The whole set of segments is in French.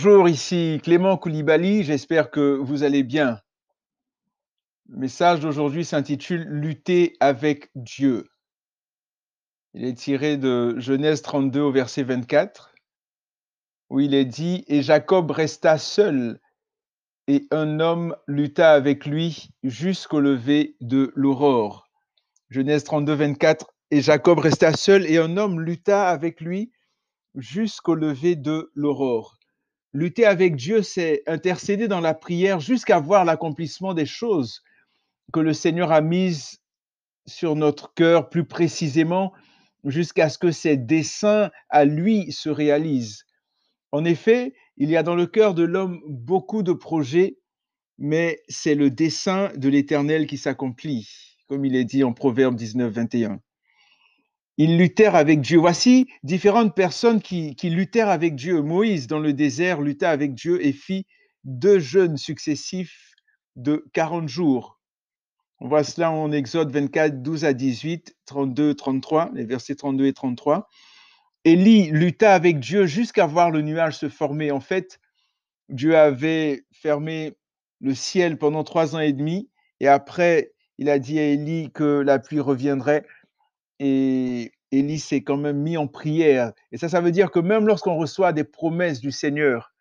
Bonjour, ici Clément Koulibaly, j'espère que vous allez bien. Le message d'aujourd'hui s'intitule Lutter avec Dieu. Il est tiré de Genèse 32 au verset 24, où il est dit Et Jacob resta seul, et un homme lutta avec lui jusqu'au lever de l'aurore. Genèse 32, 24 Et Jacob resta seul, et un homme lutta avec lui jusqu'au lever de l'aurore. Lutter avec Dieu, c'est intercéder dans la prière jusqu'à voir l'accomplissement des choses que le Seigneur a mises sur notre cœur, plus précisément jusqu'à ce que ses desseins à lui se réalisent. En effet, il y a dans le cœur de l'homme beaucoup de projets, mais c'est le dessein de l'Éternel qui s'accomplit, comme il est dit en Proverbe 19, 21. Ils luttèrent avec Dieu. Voici différentes personnes qui, luttèrent avec Dieu. Moïse, dans le désert, lutta avec Dieu et fit deux jeûnes successifs de 40 jours. On voit cela en Exode 24, 12 à 18, 32, 33, les versets 32 et 33. Élie lutta avec Dieu jusqu'à voir le nuage se former. En fait, Dieu avait fermé le ciel pendant trois ans et demi, et après, il a dit à Élie que la pluie reviendrait et Élie s'est quand même mis en prière. Et ça, ça veut dire que même lorsqu'on reçoit des promesses du Seigneur,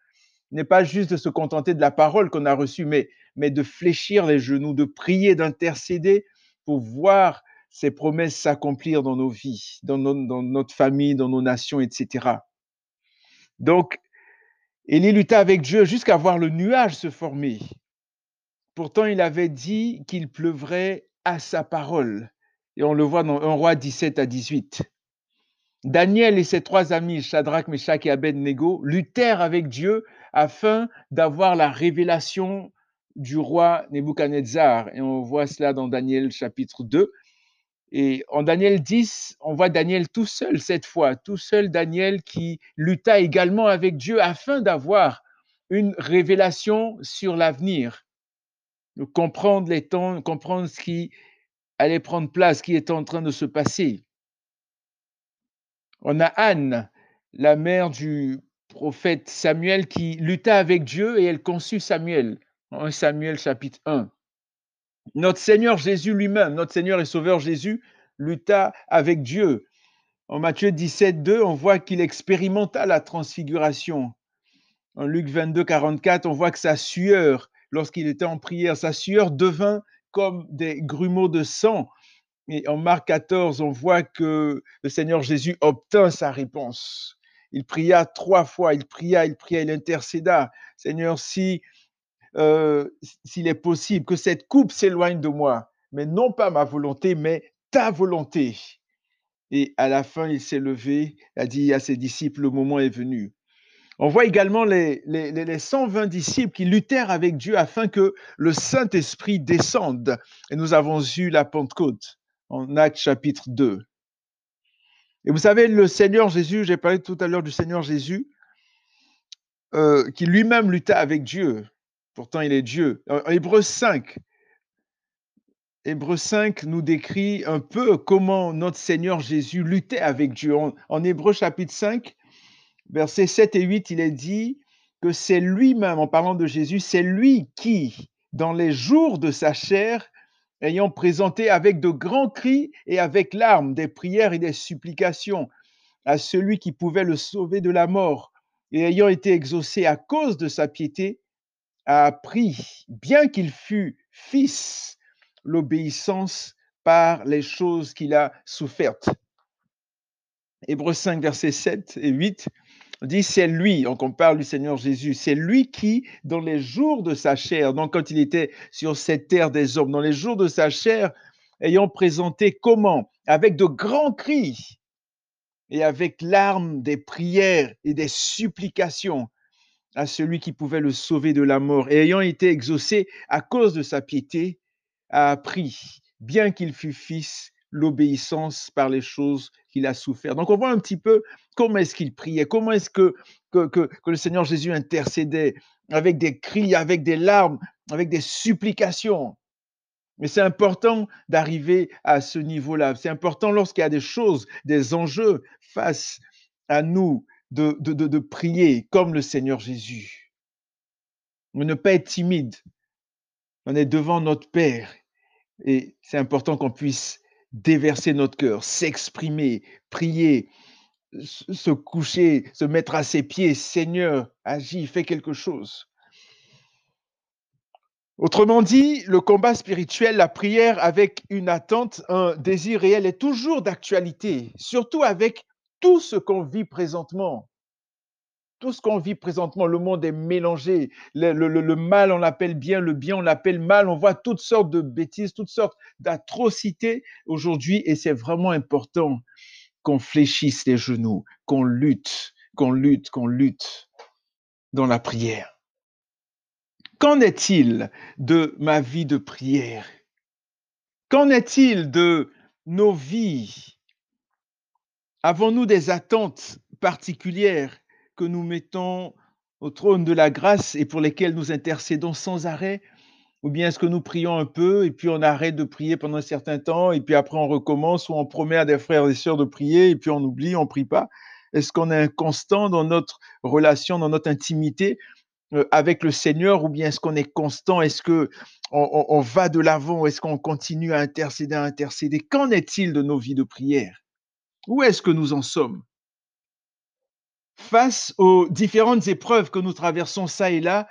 n'est pas juste de se contenter de la parole qu'on a reçue, mais, mais de fléchir les genoux, de prier, d'intercéder pour voir ces promesses s'accomplir dans nos vies, dans, dans, notre famille, dans nos nations, etc. Donc, Élie lutta avec Dieu jusqu'à voir le nuage se former. Pourtant, il avait dit qu'il pleuvrait à sa parole. Et on le voit dans 1 roi 17 à 18. Daniel et ses trois amis, Shadrach, Meshach et Abednego, luttèrent avec Dieu afin d'avoir la révélation du roi Nebuchadnezzar. Et on voit cela dans Daniel chapitre 2. Et en Daniel 10, on voit Daniel tout seul cette fois, tout seul Daniel qui lutta également avec Dieu afin d'avoir une révélation sur l'avenir, comprendre les temps, comprendre ce qui allait prendre place, qui est en train de se passer. On a Anne, la mère du prophète Samuel, qui lutta avec Dieu et elle conçut Samuel, en Samuel chapitre 1. Notre Seigneur Jésus lui-même, notre Seigneur et Sauveur Jésus, lutta avec Dieu. En Matthieu 17, 2, on voit qu'il expérimenta la transfiguration. En Luc 22, 44, on voit que sa sueur, lorsqu'il était en prière, sa sueur devint comme des grumeaux de sang. Et en Marc 14, on voit que le Seigneur Jésus obtint sa réponse. Il pria trois fois, il pria, il pria, il intercéda. Seigneur, si euh, s'il est possible que cette coupe s'éloigne de moi, mais non pas ma volonté, mais ta volonté. Et à la fin, il s'est levé, a dit à ses disciples, le moment est venu. On voit également les, les, 120 disciples qui luttèrent avec Dieu afin que le Saint-Esprit descende. Et nous avons eu la Pentecôte en Actes chapitre 2. Et vous savez, le Seigneur Jésus, j'ai parlé tout à l'heure du Seigneur Jésus, euh, qui lui-même lutta avec Dieu. Pourtant, il est Dieu. En Hébreu 5, Hébreu 5 nous décrit un peu comment notre Seigneur Jésus luttait avec Dieu. En, en Hébreu chapitre 5, versets 7 et 8, il est dit que c'est lui-même, en parlant de Jésus, c'est lui qui, dans les jours de sa chair, ayant présenté avec de grands cris et avec larmes des prières et des supplications à celui qui pouvait le sauver de la mort, et ayant été exaucé à cause de sa piété, a appris, bien qu'il fût fils, l'obéissance par les choses qu'il a souffertes. Hébreux 5, versets 7 et 8 dit c'est lui, donc on parle du Seigneur Jésus, c'est lui qui, dans les jours de sa chair, donc quand il était sur cette terre des hommes, dans les jours de sa chair, ayant présenté comment? Avec de grands cris et avec larmes des prières et des supplications à celui qui pouvait le sauver de la mort, et ayant été exaucé à cause de sa piété, a appris, bien qu'il fût fils, l'obéissance par les choses qu'il a souffert. Donc on voit un petit peu comment est-ce qu'il priait, comment est-ce que, que, le Seigneur Jésus intercédait avec des cris, avec des larmes, avec des supplications. Mais c'est important d'arriver à ce niveau-là. C'est important lorsqu'il y a des choses, des enjeux face à nous, de, de, de, de prier comme le Seigneur Jésus. Ne pas être timide. On est devant notre Père et c'est important qu'on puisse déverser notre cœur, s'exprimer, prier, se coucher, se mettre à ses pieds. Seigneur, agis, fais quelque chose. Autrement dit, le combat spirituel, la prière avec une attente, un désir réel est toujours d'actualité, surtout avec tout ce qu'on vit présentement. Tout ce qu'on vit présentement, le monde est mélangé. Le, mal, on l'appelle bien, le bien, on l'appelle mal. On voit toutes sortes de bêtises, toutes sortes d'atrocités aujourd'hui et c'est vraiment important qu'on fléchisse les genoux, qu'on lutte, qu'on lutte, qu'on lutte dans la prière. Qu'en est-il de ma vie de prière? Qu'en est-il de nos vies? Avons-nous des attentes particulières? Que nous mettons au trône de la grâce et pour lesquelles nous intercédons sans arrêt Ou bien est-ce que nous prions un peu et puis on arrête de prier pendant un certain temps et puis après on recommence ou on promet à des frères et sœurs de prier et puis on oublie, on prie pas? Est-ce qu'on est inconstant dans notre relation, dans notre intimité euh, avec le Seigneur ou bien est-ce qu'on est constant? Est-ce que on va de l'avant? Est-ce qu'on continue à intercéder, à intercéder? Qu'en est-il de nos vies de prière? Où est-ce que nous en sommes? Face aux différentes épreuves que nous traversons ça et là,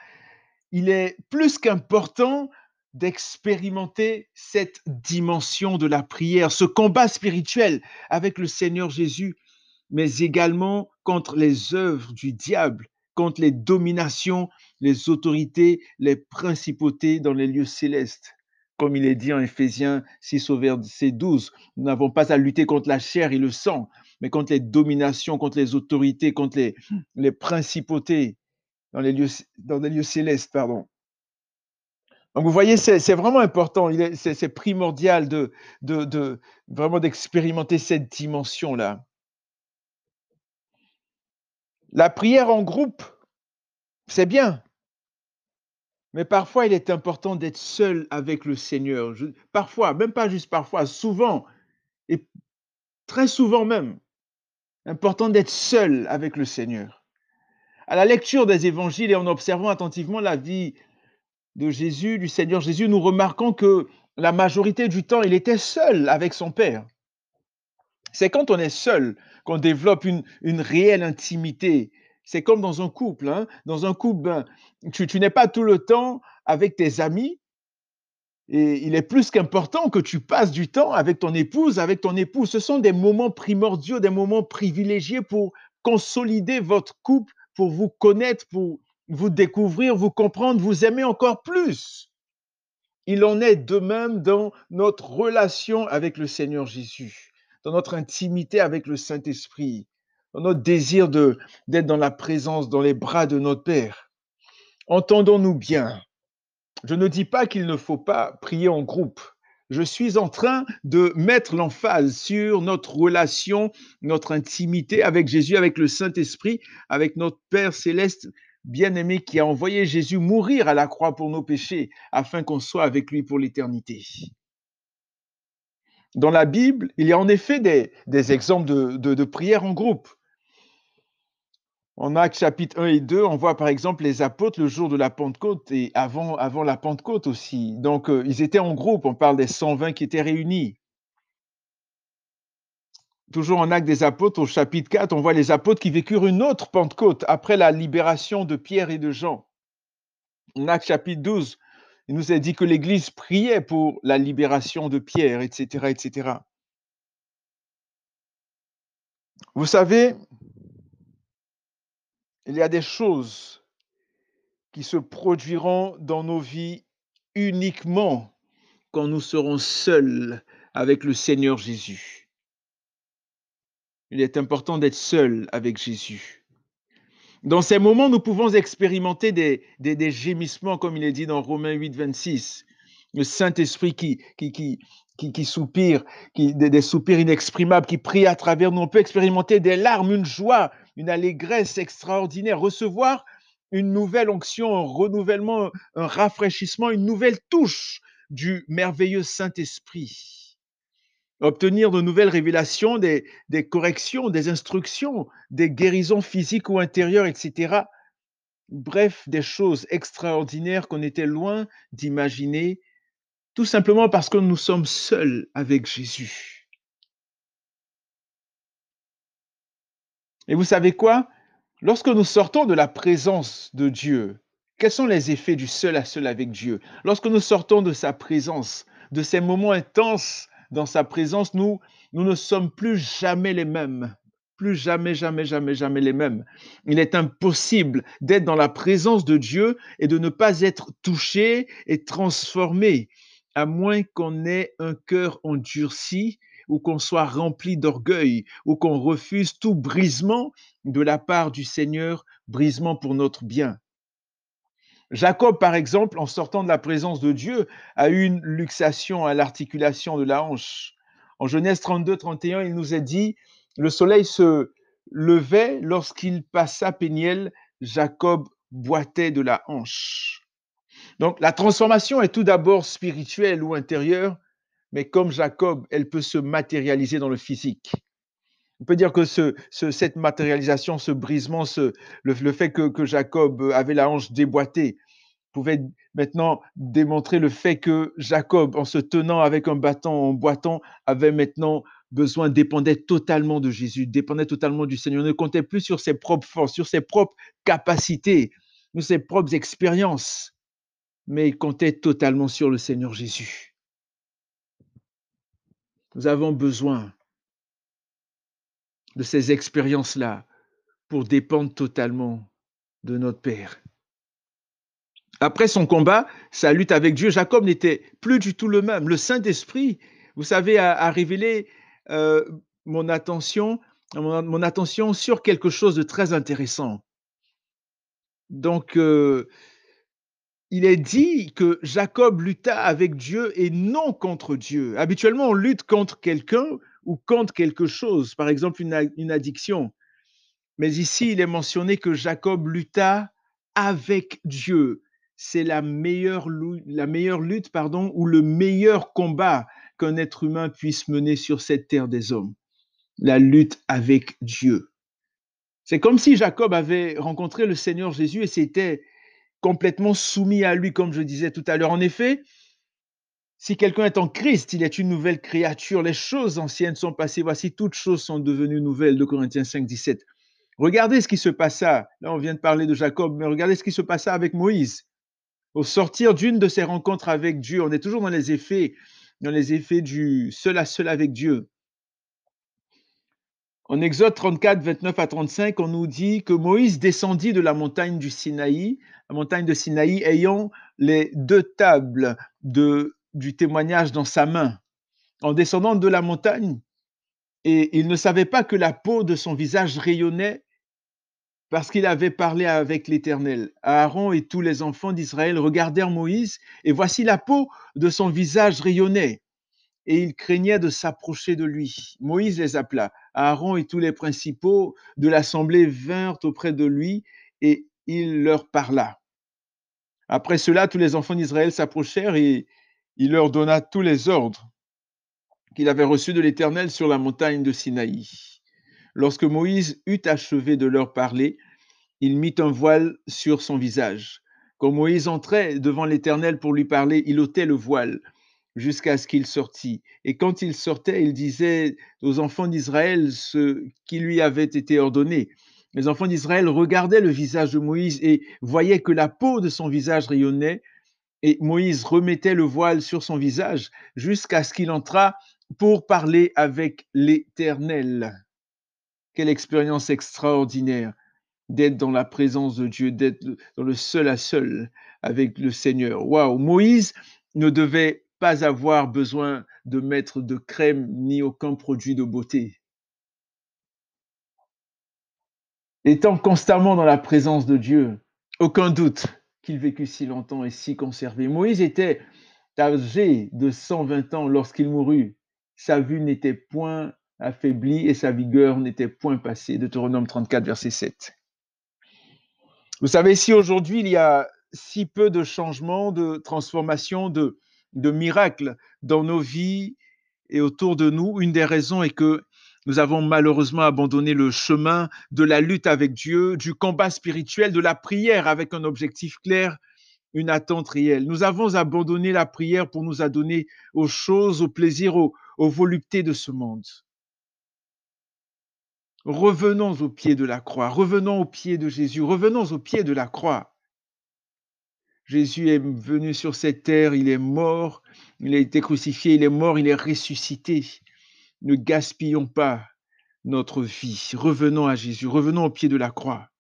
il est plus qu'important d'expérimenter cette dimension de la prière, ce combat spirituel avec le Seigneur Jésus, mais également contre les œuvres du diable, contre les dominations, les autorités, les principautés dans les lieux célestes. Comme il est dit en Éphésiens 6 au verset 12, nous n'avons pas à lutter contre la chair et le sang, mais contre les dominations, contre les autorités, contre les, principautés dans les lieux, célestes, pardon. Donc vous voyez, c'est vraiment important, c'est primordial de vraiment d'expérimenter cette dimension-là. La prière en groupe, c'est bien, mais parfois il est important d'être seul avec le Seigneur. Parfois, même pas juste parfois, souvent, et très souvent même, important d'être seul avec le Seigneur. À la lecture des évangiles et en observant attentivement la vie de Jésus, du Seigneur Jésus, nous remarquons que la majorité du temps, il était seul avec son Père. C'est quand on est seul qu'on développe une réelle intimité. C'est comme dans un couple. hein. Dans un couple, ben, tu, tu n'es pas tout le temps avec tes amis. Et il est plus qu'important que tu passes du temps avec ton épouse, avec ton époux. Ce sont des moments primordiaux, des moments privilégiés pour consolider votre couple, pour vous connaître, pour vous découvrir, vous comprendre, vous aimer encore plus. Il en est de même dans notre relation avec le Seigneur Jésus, dans notre intimité avec le Saint-Esprit, notre désir de d'être dans la présence, dans les bras de notre Père. Entendons-nous bien. Je ne dis pas qu'il ne faut pas prier en groupe. Je suis en train de mettre l'emphase sur notre relation, notre intimité avec Jésus, avec le Saint-Esprit, avec notre Père céleste bien-aimé qui a envoyé Jésus mourir à la croix pour nos péchés afin qu'on soit avec lui pour l'éternité. Dans la Bible, il y a en effet des, des exemples de, de prières en groupe. En Actes chapitre 1 et 2, on voit par exemple les apôtres le jour de la Pentecôte et avant, la Pentecôte aussi. Donc, euh, ils étaient en groupe. On parle des 120 qui étaient réunis. Toujours en Actes des apôtres, au chapitre 4, on voit les apôtres qui vécurent une autre Pentecôte après la libération de Pierre et de Jean. En Actes chapitre 12, il nous est dit que l'Église priait pour la libération de Pierre, etc., etc. Vous savez, il y a des choses qui se produiront dans nos vies uniquement quand nous serons seuls avec le Seigneur Jésus. Il est important d'être seul avec Jésus. Dans ces moments, nous pouvons expérimenter des, gémissements, comme il est dit dans Romains 8, 26. Le Saint-Esprit qui, qui, qui soupire, qui, des, soupirs inexprimables, qui prie à travers nous. On peut expérimenter des larmes, une joie, une allégresse extraordinaire, recevoir une nouvelle onction, un renouvellement, un rafraîchissement, une nouvelle touche du merveilleux Saint-Esprit. obtenir de nouvelles révélations, des, des corrections, des instructions, des guérisons physiques ou intérieures, etc. Bref, des choses extraordinaires qu'on était loin d'imaginer, tout simplement parce que nous sommes seuls avec Jésus. Et vous savez quoi? Lorsque nous sortons de la présence de Dieu, quels sont les effets du seul à seul avec Dieu? Lorsque nous sortons de sa présence, de ces moments intenses dans sa présence, nous, nous ne sommes plus jamais les mêmes. Plus jamais, jamais, jamais, jamais les mêmes. Il est impossible d'être dans la présence de Dieu et de ne pas être touché et transformé, à moins qu'on ait un cœur endurci ou qu'on soit rempli d'orgueil ou qu'on refuse tout brisement de la part du Seigneur, brisement pour notre bien. Jacob, par exemple, en sortant de la présence de Dieu, a eu une luxation à l'articulation de la hanche. En Genèse 32, 31, il nous est dit, le soleil se levait lorsqu'il passa Péniel, Jacob boitait de la hanche. Donc la transformation est tout d'abord spirituelle ou intérieure, mais comme Jacob, elle peut se matérialiser dans le physique. On peut dire que ce, cette matérialisation, ce brisement, le, fait que, que, Jacob avait la hanche déboîtée, pouvait maintenant démontrer le fait que Jacob, en se tenant avec un bâton, en boitant, avait maintenant besoin, dépendait totalement de Jésus, dépendait totalement du Seigneur, ne comptait plus sur ses propres forces, sur ses propres capacités, sur ses propres expériences, mais il comptait totalement sur le Seigneur Jésus. Nous avons besoin de ces expériences-là pour dépendre totalement de notre Père. Après son combat, sa lutte avec Dieu, Jacob n'était plus du tout le même. Le Saint-Esprit, vous savez, a, révélé euh, mon, attention, mon, attention sur quelque chose de très intéressant. Donc, euh, il est dit que Jacob lutta avec Dieu et non contre Dieu. Habituellement, on lutte contre quelqu'un ou contre quelque chose, par exemple une, addiction. Mais ici, il est mentionné que Jacob lutta avec Dieu. C'est la meilleure, la meilleure lutte pardon, ou le meilleur combat qu'un être humain puisse mener sur cette terre des hommes. La lutte avec Dieu. C'est comme si Jacob avait rencontré le Seigneur Jésus et s'était complètement soumis à lui, comme je disais tout à l'heure. En effet, si quelqu'un est en Christ, il est une nouvelle créature. Les choses anciennes sont passées. Voici, toutes choses sont devenues nouvelles. De Corinthiens 5, 17. Regardez ce qui se passa. Là, on vient de parler de Jacob, mais regardez ce qui se passa avec Moïse. Au sortir d'une de ses rencontres avec Dieu, on est toujours dans les effets, dans les effets du seul à seul avec Dieu. En Exode 34, 29 à 35, on nous dit que Moïse descendit de la montagne du Sinaï, la montagne de Sinaï ayant les deux tables de du témoignage dans sa main en descendant de la montagne et il ne savait pas que la peau de son visage rayonnait parce qu'il avait parlé avec l'Éternel. Aaron et tous les enfants d'Israël regardèrent Moïse et voici la peau de son visage rayonnait et ils craignaient de s'approcher de lui. Moïse les appela. Aaron et tous les principaux de l'assemblée vinrent auprès de lui et il leur parla. Après cela, tous les enfants d'Israël s'approchèrent et il leur donna tous les ordres qu'il avait reçus de l'Éternel sur la montagne de Sinaï. Lorsque Moïse eut achevé de leur parler, il mit un voile sur son visage. Quand Moïse entrait devant l'Éternel pour lui parler, il ôtait le voile jusqu'à ce qu'il sortît. Et quand il sortait, il disait aux enfants d'Israël ce qui lui avait été ordonné. Les enfants d'Israël regardaient le visage de Moïse et voyaient que la peau de son visage rayonnait et Moïse remettait le voile sur son visage jusqu'à ce qu'il entrât pour parler avec l'Éternel. Quelle expérience extraordinaire d'être dans la présence de Dieu, d'être dans le seul à seul avec le Seigneur. Waouh, Moïse ne devait pas avoir besoin de mettre de crème ni aucun produit de beauté. Étant constamment dans la présence de Dieu, aucun doute, qu'il vécut si longtemps et si conservé. Moïse était âgé de 120 ans lorsqu'il mourut. Sa vue n'était point affaiblie et sa vigueur n'était point passée. Deutéronome 34, verset 7. Vous savez, si aujourd'hui il y a si peu de changements, de transformations, de, de miracles dans nos vies et autour de nous. Une des raisons est que nous avons malheureusement abandonné le chemin de la lutte avec Dieu, du combat spirituel, de la prière avec un objectif clair, une attente réelle. Nous avons abandonné la prière pour nous adonner aux choses, aux plaisirs, aux, voluptés de ce monde. Revenons au pied de la croix, revenons au pied de Jésus, revenons au pied de la croix. Jésus est venu sur cette terre, il est mort, il a été crucifié, il est mort, il est ressuscité. Ne gaspillons pas notre vie. Revenons à Jésus, revenons au pied de la croix.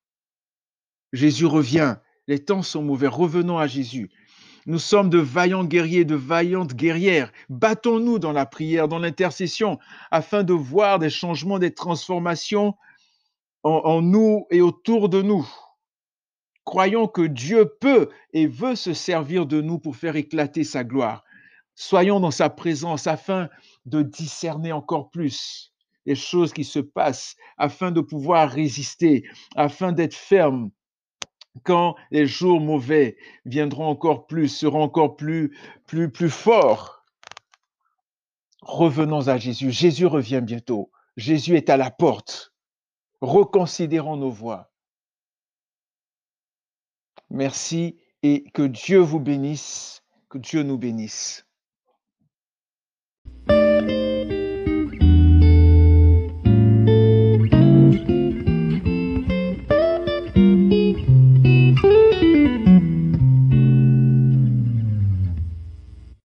Jésus revient, les temps sont mauvais, revenons à Jésus. Nous sommes de vaillants guerriers, de vaillantes guerrières. Battons-nous dans la prière, dans l'intercession, afin de voir des changements, des transformations en, nous et autour de nous. Croyons que Dieu peut et veut se servir de nous pour faire éclater sa gloire. Soyons dans sa présence afin de discerner encore plus les choses qui se passent, afin de pouvoir résister, afin d'être ferme quand les jours mauvais viendront encore plus, seront encore plus, plus, plus forts. Revenons à Jésus. Jésus revient bientôt. Jésus est à la porte. Reconsidérons nos voies. Merci et que Dieu vous bénisse, que Dieu nous bénisse.